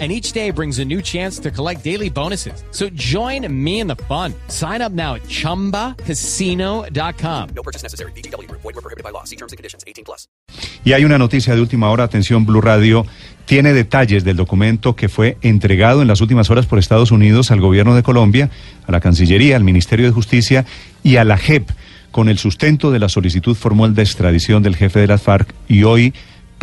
and each day brings a new chance to collect daily bonuses. So join me in the fun. Sign up now at ChumbaCasino.com. No purchase necessary. BGW. Void were prohibited by law. See terms and conditions. 18 plus. Y hay una noticia de última hora. Atención, Blue Radio. Tiene detalles del documento que fue entregado en las últimas horas por Estados Unidos al gobierno de Colombia, a la Cancillería, al Ministerio de Justicia y a la JEP con el sustento de la solicitud formal de extradición del jefe de las FARC y hoy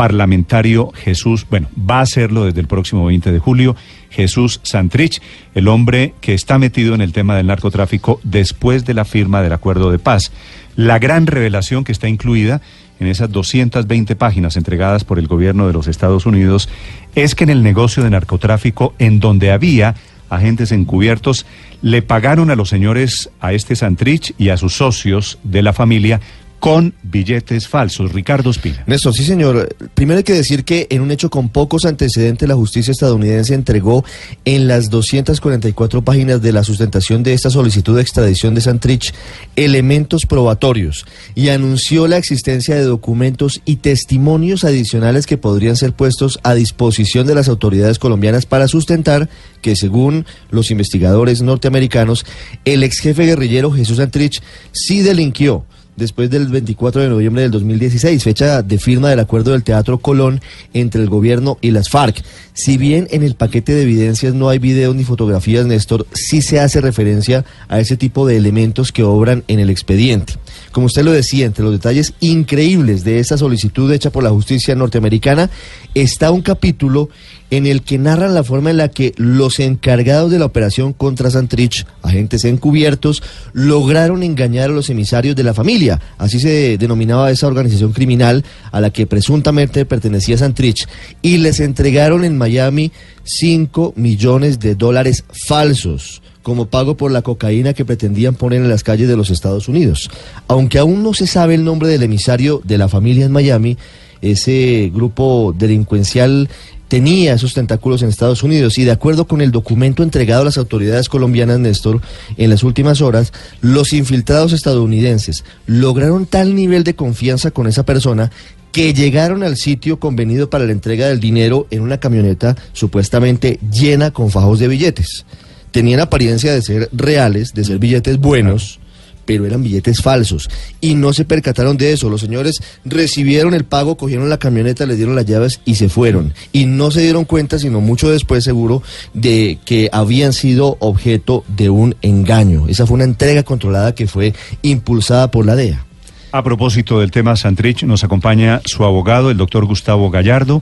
parlamentario Jesús, bueno, va a hacerlo desde el próximo 20 de julio, Jesús Santrich, el hombre que está metido en el tema del narcotráfico después de la firma del acuerdo de paz. La gran revelación que está incluida en esas 220 páginas entregadas por el gobierno de los Estados Unidos es que en el negocio de narcotráfico, en donde había agentes encubiertos, le pagaron a los señores, a este Santrich y a sus socios de la familia, con billetes falsos. Ricardo Espina. Néstor, sí señor. Primero hay que decir que en un hecho con pocos antecedentes la justicia estadounidense entregó en las 244 páginas de la sustentación de esta solicitud de extradición de Santrich elementos probatorios y anunció la existencia de documentos y testimonios adicionales que podrían ser puestos a disposición de las autoridades colombianas para sustentar que según los investigadores norteamericanos, el ex jefe guerrillero Jesús Santrich sí delinquió después del 24 de noviembre del 2016, fecha de firma del acuerdo del Teatro Colón entre el gobierno y las FARC. Si bien en el paquete de evidencias no hay videos ni fotografías, Néstor, sí se hace referencia a ese tipo de elementos que obran en el expediente. Como usted lo decía, entre los detalles increíbles de esa solicitud hecha por la justicia norteamericana está un capítulo en el que narran la forma en la que los encargados de la operación contra Santrich, agentes encubiertos, lograron engañar a los emisarios de la familia. Así se denominaba esa organización criminal a la que presuntamente pertenecía Santrich. Y les entregaron en Miami 5 millones de dólares falsos como pago por la cocaína que pretendían poner en las calles de los Estados Unidos. Aunque aún no se sabe el nombre del emisario de la familia en Miami, ese grupo delincuencial tenía esos tentáculos en Estados Unidos y de acuerdo con el documento entregado a las autoridades colombianas, Néstor, en las últimas horas, los infiltrados estadounidenses lograron tal nivel de confianza con esa persona que llegaron al sitio convenido para la entrega del dinero en una camioneta supuestamente llena con fajos de billetes. Tenían apariencia de ser reales, de ser billetes buenos pero eran billetes falsos. Y no se percataron de eso. Los señores recibieron el pago, cogieron la camioneta, les dieron las llaves y se fueron. Y no se dieron cuenta, sino mucho después seguro, de que habían sido objeto de un engaño. Esa fue una entrega controlada que fue impulsada por la DEA. A propósito del tema Santrich, nos acompaña su abogado, el doctor Gustavo Gallardo.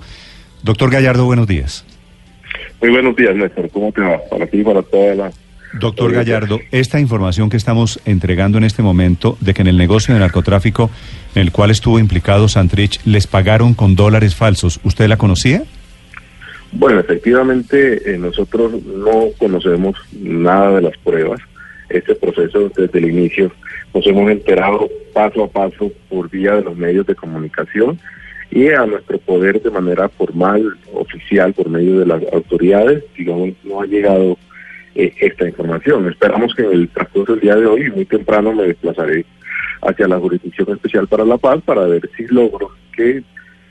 Doctor Gallardo, buenos días. Muy buenos días, Néstor. ¿Cómo te va? Para ti y para toda la Doctor Gallardo, esta información que estamos entregando en este momento de que en el negocio de narcotráfico en el cual estuvo implicado Santrich les pagaron con dólares falsos, ¿usted la conocía? Bueno, efectivamente eh, nosotros no conocemos nada de las pruebas. Este proceso desde el inicio nos hemos enterado paso a paso por vía de los medios de comunicación y a nuestro poder de manera formal, oficial, por medio de las autoridades, digamos, no ha llegado eh, esta información. Esperamos que en el transcurso del día de hoy, muy temprano, me desplazaré hacia la Jurisdicción Especial para la Paz para ver si logro que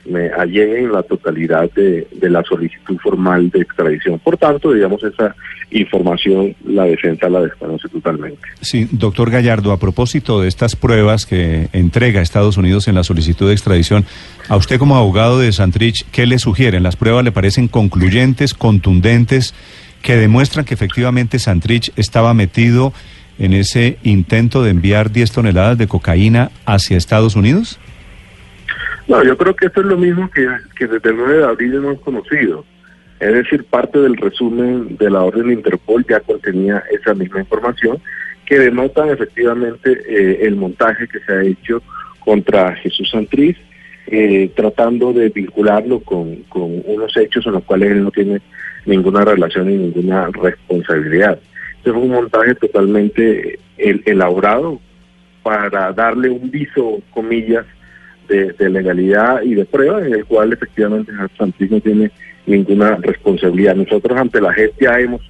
me alleguen la totalidad de, la solicitud formal de extradición. Por tanto, digamos, esa información la defensa la desconoce totalmente. Sí, doctor Gallardo, a propósito de estas pruebas que entrega Estados Unidos en la solicitud de extradición, a usted como abogado de Santrich, ¿qué le sugieren? ¿Las pruebas le parecen concluyentes, contundentes? que demuestran que efectivamente Santrich estaba metido en ese intento de enviar 10 toneladas de cocaína hacia Estados Unidos? No, yo creo que esto es lo mismo que, desde el 9 de abril hemos conocido. Es decir, parte del resumen de la orden de Interpol ya contenía esa misma información que denotan efectivamente eh, el montaje que se ha hecho contra Jesús Santrich, eh, tratando de vincularlo con, con unos hechos en los cuales él no tiene ninguna relación y ninguna responsabilidad. Este fue un montaje totalmente elaborado para darle un viso, comillas, de, legalidad y de prueba, en el cual efectivamente Santis no tiene ninguna responsabilidad. Nosotros ante la JEP ya hemos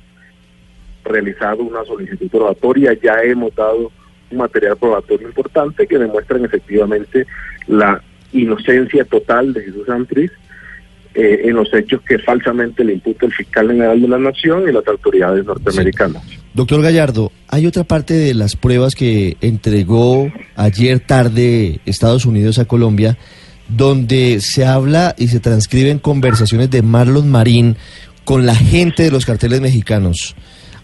realizado una solicitud probatoria, ya hemos dado un material probatorio importante que demuestran efectivamente la inocencia total de Jesús Santriz eh, en los hechos que falsamente le imputa el fiscal general de la Nación y las autoridades norteamericanas. Doctor Gallardo, hay otra parte de las pruebas que entregó ayer tarde Estados Unidos a Colombia, donde se habla y se transcriben conversaciones de Marlon Marín con la gente de los carteles mexicanos,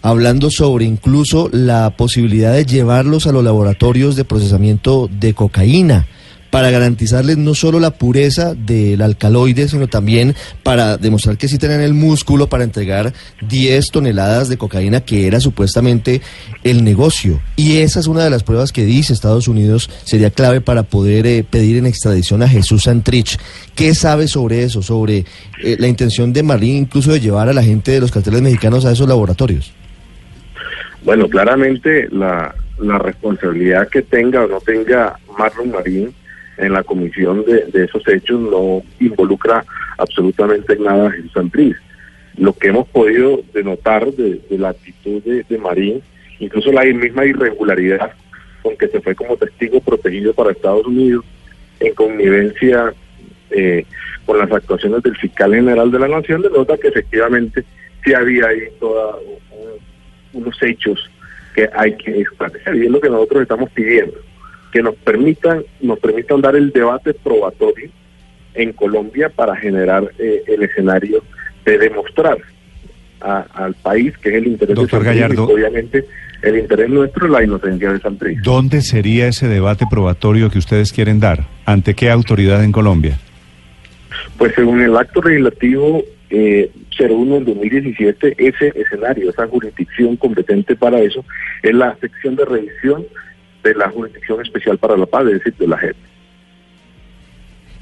hablando sobre incluso la posibilidad de llevarlos a los laboratorios de procesamiento de cocaína para garantizarles no solo la pureza del alcaloide, sino también para demostrar que sí tienen el músculo para entregar 10 toneladas de cocaína, que era supuestamente el negocio. Y esa es una de las pruebas que dice Estados Unidos sería clave para poder eh, pedir en extradición a Jesús Santrich. ¿Qué sabe sobre eso, sobre eh, la intención de Marín incluso de llevar a la gente de los carteles mexicanos a esos laboratorios? Bueno, claramente la, la responsabilidad que tenga o no tenga Marlon Marín en la comisión de, esos hechos no involucra absolutamente nada a Jesús Santriz. Lo que hemos podido denotar de, la actitud de, Marín, incluso la misma irregularidad con que se fue como testigo protegido para Estados Unidos, en connivencia eh, con las actuaciones del fiscal general de la Nación, denota que efectivamente sí había ahí todos unos hechos que hay que esclarecer, y es lo que nosotros estamos pidiendo que nos permitan, nos permitan dar el debate probatorio en Colombia para generar eh, el escenario de demostrar al país que es el interés Doctor de Gallardo, obviamente el interés nuestro es la inocencia de Santrich. ¿Dónde sería ese debate probatorio que ustedes quieren dar? ¿Ante qué autoridad en Colombia? Pues según el acto legislativo eh, 01 del 2017, ese escenario, esa jurisdicción competente para eso, es la sección de revisión de la Jurisdicción Especial para la Paz, es decir, de la JEP.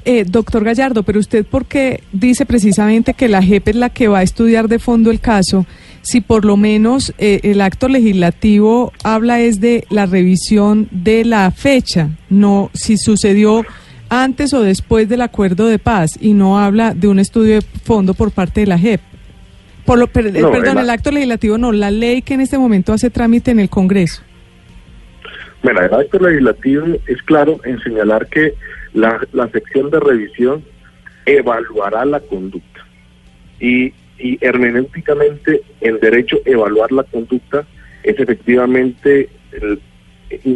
Eh, doctor Gallardo, pero usted por qué dice precisamente que la JEP es la que va a estudiar de fondo el caso, si por lo menos eh, el acto legislativo habla es de la revisión de la fecha, no si sucedió antes o después del acuerdo de paz y no habla de un estudio de fondo por parte de la JEP. Por lo, perdón, el acto legislativo no, la ley que en este momento hace trámite en el Congreso. Bueno, el acto legislativo es claro en señalar que la, sección de revisión evaluará la conducta. Y, y hermenéuticamente el derecho a evaluar la conducta es efectivamente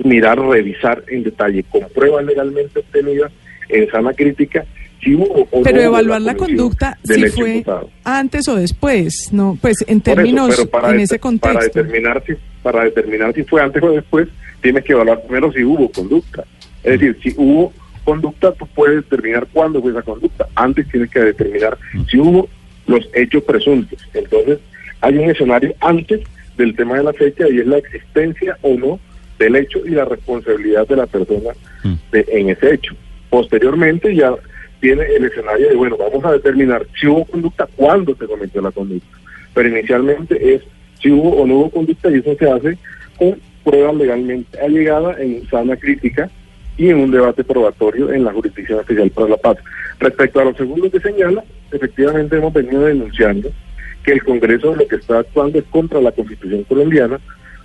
mirar, revisar en detalle con pruebas legalmente obtenidas en sana crítica si hubo pero evaluar la, conducta si fue antes o después no pues en términos en ese contexto para determinar si para determinar si fue antes o después tienes que evaluar primero si hubo conducta. Es decir, si hubo conducta, tú puedes determinar cuándo fue esa conducta. Antes tienes que determinar si hubo los hechos presuntos. Entonces, hay un escenario antes del tema de la fecha y es la existencia o no del hecho y la responsabilidad de la persona mm. en ese hecho. Posteriormente ya tiene el escenario de, bueno, vamos a determinar si hubo conducta, cuándo se cometió la conducta. Pero inicialmente es si hubo o no hubo conducta y eso se hace con prueba legalmente allegada en sana crítica y en un debate probatorio en la Jurisdicción Especial para la Paz. Respecto a los segundos que señala, efectivamente hemos venido denunciando que el Congreso lo que está actuando es contra la Constitución colombiana,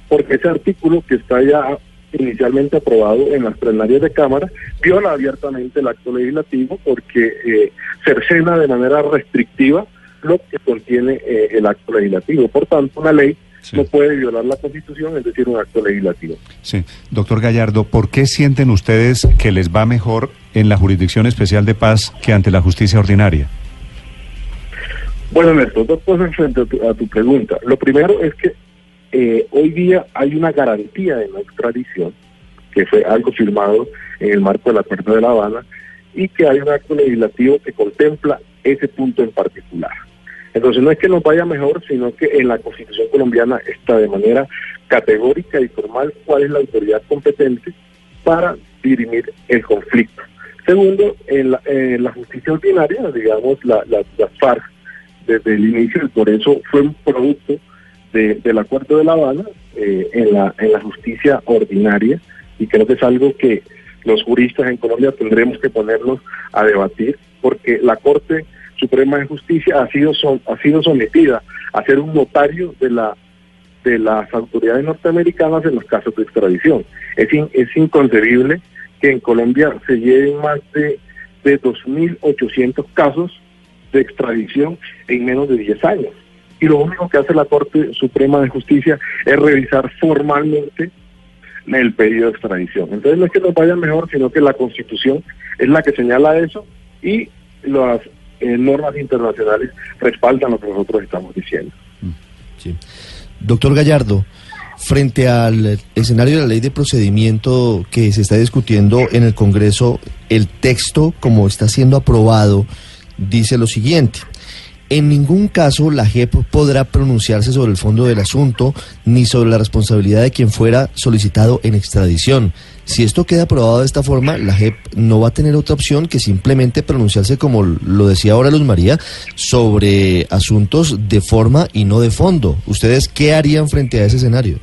porque ese artículo que está ya inicialmente aprobado en las plenarias de Cámara viola abiertamente el acto legislativo porque eh, cercena de manera restrictiva lo que contiene eh, el acto legislativo. Por tanto, una ley no puede violar la Constitución, es decir, un acto legislativo. Sí. Doctor Gallardo, ¿por qué sienten ustedes que les va mejor en la Jurisdicción Especial de Paz que ante la justicia ordinaria? Bueno, Néstor, dos cosas frente a tu, pregunta. Lo primero es que eh, hoy día hay una garantía de no extradición, que fue algo firmado en el marco del Acuerdo de La Habana, y que hay un acto legislativo que contempla ese punto en particular. Entonces no es que nos vaya mejor, sino que en la Constitución colombiana está de manera categórica y formal cuál es la autoridad competente para dirimir el conflicto. Segundo, en la, justicia ordinaria, digamos, la, la, FARC desde el inicio, y por eso fue un producto del Acuerdo de La Habana eh, en, la, en la justicia ordinaria, y creo que es algo que los juristas en Colombia tendremos que ponernos a debatir porque la Corte Suprema de Justicia ha sido ha sido sometida a ser un notario de la de las autoridades norteamericanas en los casos de extradición. Es, es inconcebible que en Colombia se lleven más de, de 2.800 casos de extradición en menos de 10 años. Y lo único que hace la Corte Suprema de Justicia es revisar formalmente el pedido de extradición. Entonces no es que nos vaya mejor, sino que la Constitución es la que señala eso y las eh, normas internacionales respaldan lo que nosotros estamos diciendo. Sí. Doctor Gallardo, frente al escenario de la ley de procedimiento que se está discutiendo en el Congreso, el texto, como está siendo aprobado, dice lo siguiente. En ningún caso la JEP podrá pronunciarse sobre el fondo del asunto ni sobre la responsabilidad de quien fuera solicitado en extradición. Si esto queda aprobado de esta forma, la JEP no va a tener otra opción que simplemente pronunciarse, como lo decía ahora Luz María, sobre asuntos de forma y no de fondo. ¿Ustedes qué harían frente a ese escenario?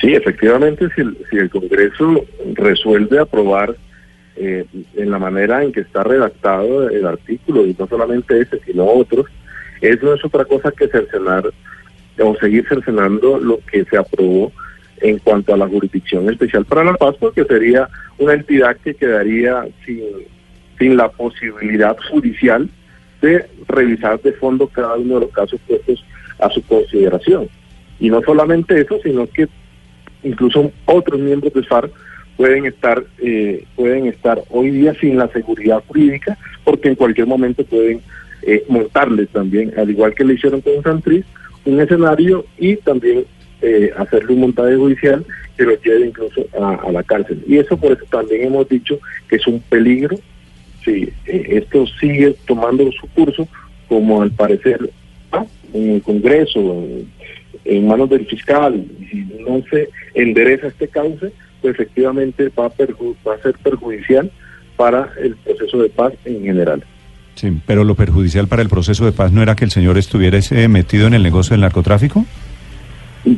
Sí, efectivamente, si el, si el Congreso resuelve aprobar eh, en la manera en que está redactado el artículo, y no solamente ese, sino otros, eso es otra cosa que cercenar o seguir cercenando lo que se aprobó en cuanto a la jurisdicción especial para la paz, porque sería una entidad que quedaría sin, sin la posibilidad judicial de revisar de fondo cada uno de los casos puestos a su consideración. Y no solamente eso, sino que incluso otros miembros de FARC pueden estar eh, pueden estar hoy día sin la seguridad jurídica porque en cualquier momento pueden eh, montarles también, al igual que le hicieron con Santriz, un escenario y también eh, hacerle un montaje judicial que lo lleve incluso a, la cárcel. Y eso por eso también hemos dicho que es un peligro si eh, esto sigue tomando su curso, como al parecer en el Congreso, en, manos del fiscal, y no se endereza este cauce, efectivamente va a, va a ser perjudicial para el proceso de paz en general. Sí, pero lo perjudicial para el proceso de paz no era que el señor estuviera metido en el negocio del narcotráfico?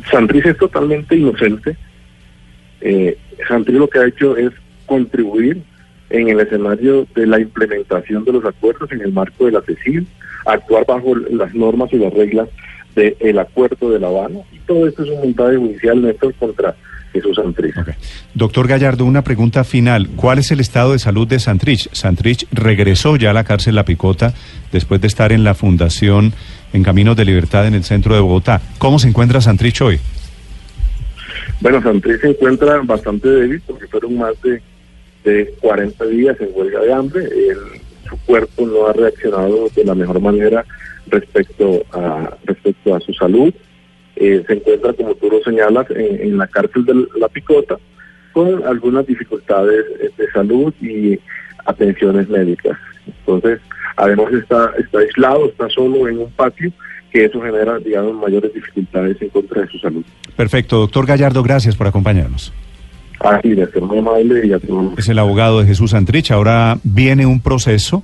Santriz es totalmente inocente. Eh, Santriz lo que ha hecho es contribuir en el escenario de la implementación de los acuerdos en el marco de la CECIL, actuar bajo las normas y las reglas del acuerdo de La Habana. Y todo esto es un montaje judicial nuestro contra Santrich. Doctor Gallardo, una pregunta final. ¿Cuál es el estado de salud de Santrich? Santrich regresó ya a la cárcel La Picota después de estar en la Fundación en Caminos de Libertad en el centro de Bogotá. ¿Cómo se encuentra Santrich hoy? Bueno, Santrich se encuentra bastante débil porque fueron más de, de 40 días en huelga de hambre. su cuerpo no ha reaccionado de la mejor manera respecto a, respecto a su salud. Eh, se encuentra, como tú lo señalas, en, en, la cárcel de La Picota con algunas dificultades de salud y atenciones médicas. Entonces, Además está, está aislado, está solo en un patio, que eso genera, digamos, mayores dificultades en contra de su salud. Perfecto. Doctor Gallardo, gracias por acompañarnos. Así ser muy amable y a Es el abogado de Jesús Antrich. Ahora viene un proceso